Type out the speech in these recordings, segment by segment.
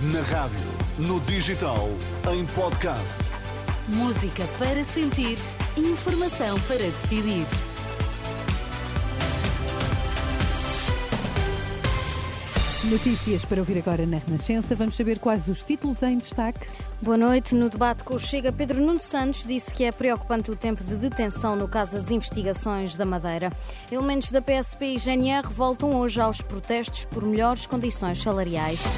Na rádio, no digital, em podcast. Música para sentir, informação para decidir. Notícias para ouvir agora na Renascença. Vamos saber quais os títulos em destaque. Boa noite. No debate com o Chega, Pedro Nuno Santos disse que é preocupante o tempo de detenção no caso das investigações da Madeira. Elementos da PSP e GNR voltam hoje aos protestos por melhores condições salariais.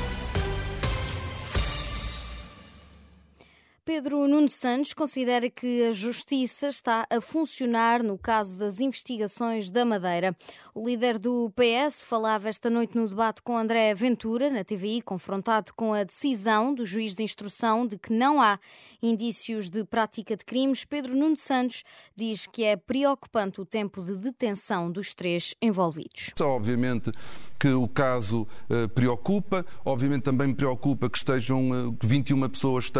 Pedro Nuno Santos considera que a justiça está a funcionar no caso das investigações da Madeira. O líder do PS falava esta noite no debate com André Ventura, na TVI, confrontado com a decisão do juiz de instrução de que não há indícios de prática de crimes. Pedro Nuno Santos diz que é preocupante o tempo de detenção dos três envolvidos. Obviamente que o caso uh, preocupa, obviamente também me preocupa que estejam uh, 21 pessoas,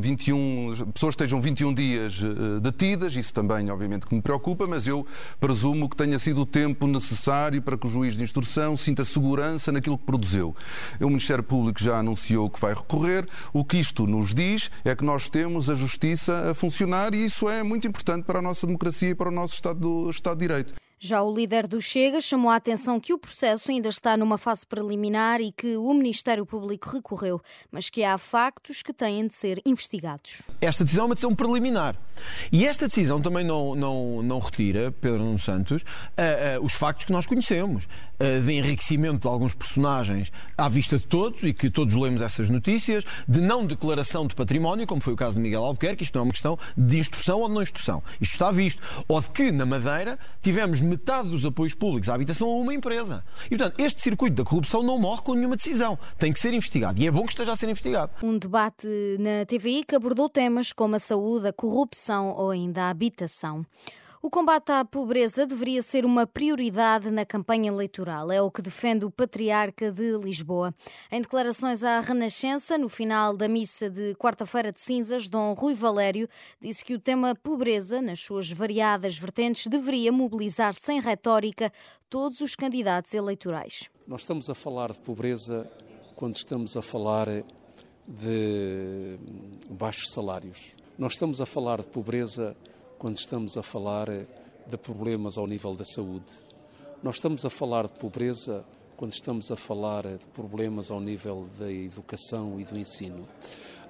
21 21 pessoas estejam 21 dias uh, detidas, isso também, obviamente, que me preocupa, mas eu presumo que tenha sido o tempo necessário para que o juiz de instrução sinta segurança naquilo que produziu. O Ministério Público já anunciou que vai recorrer. O que isto nos diz é que nós temos a justiça a funcionar e isso é muito importante para a nossa democracia e para o nosso Estado, Estado de Direito. Já o líder do Chega chamou a atenção que o processo ainda está numa fase preliminar e que o Ministério Público recorreu, mas que há factos que têm de ser investigados. Esta decisão é uma decisão preliminar. E esta decisão também não, não, não retira, Pedro Nuno Santos, uh, uh, os factos que nós conhecemos, uh, de enriquecimento de alguns personagens à vista de todos e que todos lemos essas notícias, de não declaração de património, como foi o caso de Miguel Albuquerque, isto não é uma questão de instrução ou de não instrução. Isto está visto. Ou de que, na Madeira, tivemos metade dos apoios públicos à habitação a uma empresa. E, portanto, este circuito da corrupção não morre com nenhuma decisão. Tem que ser investigado. E é bom que esteja a ser investigado. Um debate na TVI que abordou temas como a saúde, a corrupção ou ainda a habitação. O combate à pobreza deveria ser uma prioridade na campanha eleitoral, é o que defende o Patriarca de Lisboa. Em declarações à Renascença, no final da missa de quarta-feira de cinzas, Dom Rui Valério disse que o tema pobreza, nas suas variadas vertentes, deveria mobilizar sem retórica todos os candidatos eleitorais. Nós estamos a falar de pobreza quando estamos a falar de baixos salários. Nós estamos a falar de pobreza quando estamos a falar de problemas ao nível da saúde. Nós estamos a falar de pobreza quando estamos a falar de problemas ao nível da educação e do ensino.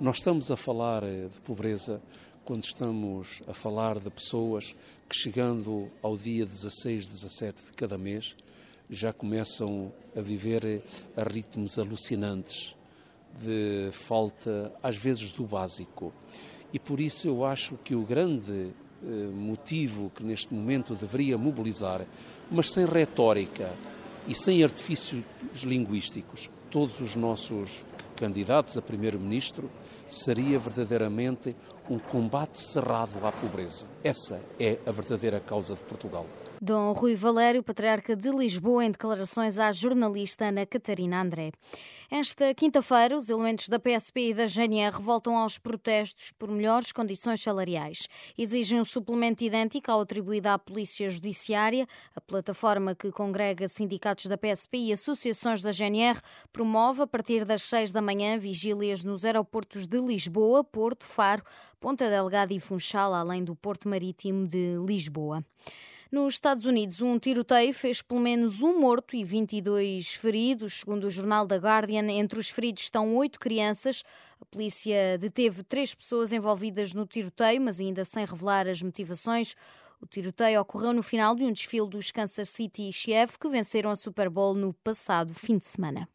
Nós estamos a falar de pobreza quando estamos a falar de pessoas que, chegando ao dia 16, 17 de cada mês, já começam a viver a ritmos alucinantes de falta, às vezes, do básico. E por isso eu acho que o grande eh, motivo que neste momento deveria mobilizar, mas sem retórica e sem artifícios linguísticos, todos os nossos candidatos a primeiro-ministro, seria verdadeiramente um combate cerrado à pobreza. Essa é a verdadeira causa de Portugal. Dom Rui Valério, patriarca de Lisboa, em declarações à jornalista Ana Catarina André. Esta quinta-feira, os elementos da PSP e da GNR voltam aos protestos por melhores condições salariais. Exigem um suplemento idêntico ao atribuído à Polícia Judiciária. A plataforma que congrega sindicatos da PSP e associações da GNR promove, a partir das seis da manhã, vigílias nos aeroportos de Lisboa, Porto, Faro, Ponta Delgada e Funchal, além do Porto Marítimo de Lisboa. Nos Estados Unidos, um tiroteio fez pelo menos um morto e 22 feridos, segundo o jornal The Guardian. Entre os feridos estão oito crianças. A polícia deteve três pessoas envolvidas no tiroteio, mas ainda sem revelar as motivações. O tiroteio ocorreu no final de um desfile dos Kansas City Chiefs, que venceram a Super Bowl no passado fim de semana.